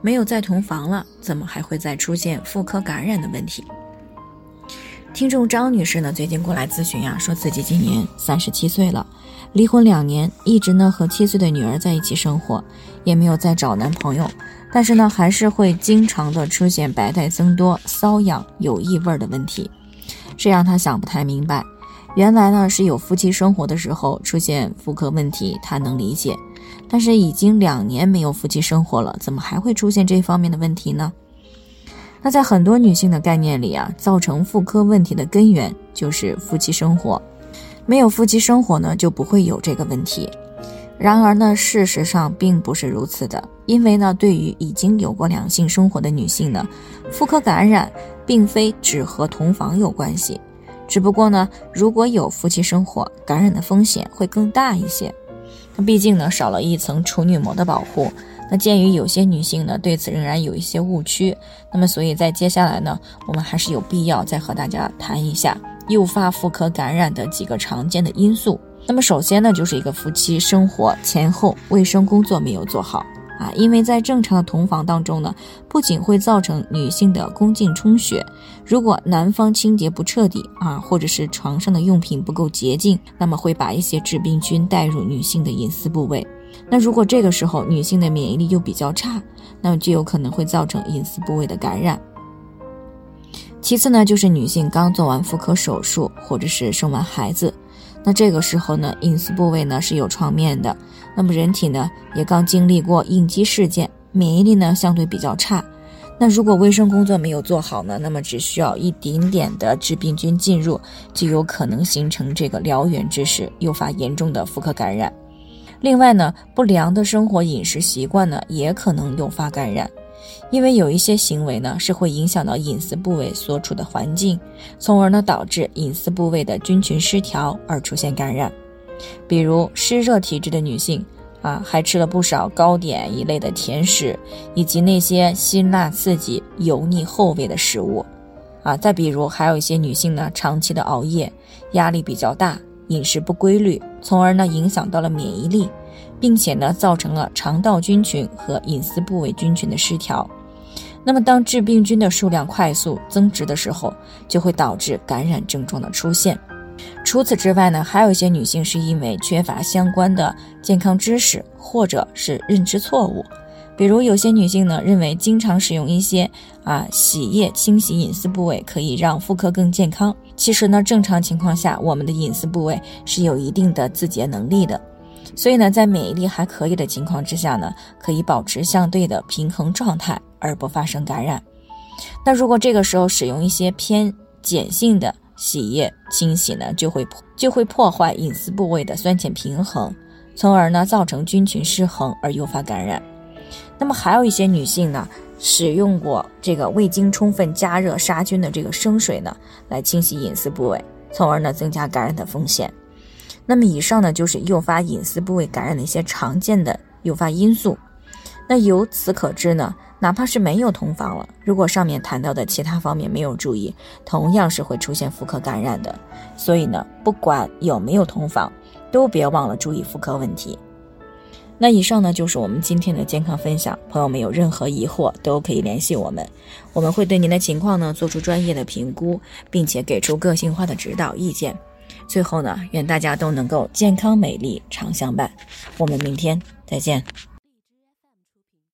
没有再同房了，怎么还会再出现妇科感染的问题？听众张女士呢，最近过来咨询呀，说自己今年三十七岁了，离婚两年，一直呢和七岁的女儿在一起生活，也没有再找男朋友，但是呢，还是会经常的出现白带增多、瘙痒、有异味的问题，这让她想不太明白。原来呢是有夫妻生活的时候出现妇科问题，她能理解。但是已经两年没有夫妻生活了，怎么还会出现这方面的问题呢？那在很多女性的概念里啊，造成妇科问题的根源就是夫妻生活，没有夫妻生活呢，就不会有这个问题。然而呢，事实上并不是如此的，因为呢，对于已经有过两性生活的女性呢，妇科感染并非只和同房有关系，只不过呢，如果有夫妻生活，感染的风险会更大一些。那毕竟呢，少了一层处女膜的保护。那鉴于有些女性呢对此仍然有一些误区，那么所以在接下来呢，我们还是有必要再和大家谈一下诱发妇科感染的几个常见的因素。那么首先呢，就是一个夫妻生活前后卫生工作没有做好。啊，因为在正常的同房当中呢，不仅会造成女性的宫颈充血，如果男方清洁不彻底啊，或者是床上的用品不够洁净，那么会把一些致病菌带入女性的隐私部位。那如果这个时候女性的免疫力又比较差，那么就有可能会造成隐私部位的感染。其次呢，就是女性刚做完妇科手术，或者是生完孩子。那这个时候呢，隐私部位呢是有创面的，那么人体呢也刚经历过应激事件，免疫力呢相对比较差。那如果卫生工作没有做好呢，那么只需要一点点的致病菌进入，就有可能形成这个燎原之势，诱发严重的妇科感染。另外呢，不良的生活饮食习惯呢，也可能诱发感染。因为有一些行为呢是会影响到隐私部位所处的环境，从而呢导致隐私部位的菌群失调而出现感染。比如湿热体质的女性啊，还吃了不少糕点一类的甜食，以及那些辛辣刺激、油腻厚味的食物啊。再比如还有一些女性呢，长期的熬夜，压力比较大，饮食不规律，从而呢影响到了免疫力。并且呢，造成了肠道菌群和隐私部位菌群的失调。那么，当致病菌的数量快速增殖的时候，就会导致感染症状的出现。除此之外呢，还有一些女性是因为缺乏相关的健康知识，或者是认知错误。比如，有些女性呢认为经常使用一些啊洗液清洗隐私部位可以让妇科更健康。其实呢，正常情况下，我们的隐私部位是有一定的自洁能力的。所以呢，在免疫力还可以的情况之下呢，可以保持相对的平衡状态，而不发生感染。那如果这个时候使用一些偏碱性的洗液清洗呢，就会就会破坏隐私部位的酸碱平衡，从而呢造成菌群失衡而诱发感染。那么还有一些女性呢，使用过这个未经充分加热杀菌的这个生水呢，来清洗隐私部位，从而呢增加感染的风险。那么以上呢，就是诱发隐私部位感染的一些常见的诱发因素。那由此可知呢，哪怕是没有同房了，如果上面谈到的其他方面没有注意，同样是会出现妇科感染的。所以呢，不管有没有同房，都别忘了注意妇科问题。那以上呢，就是我们今天的健康分享。朋友们有任何疑惑，都可以联系我们，我们会对您的情况呢做出专业的评估，并且给出个性化的指导意见。最后呢，愿大家都能够健康美丽常相伴。我们明天再见。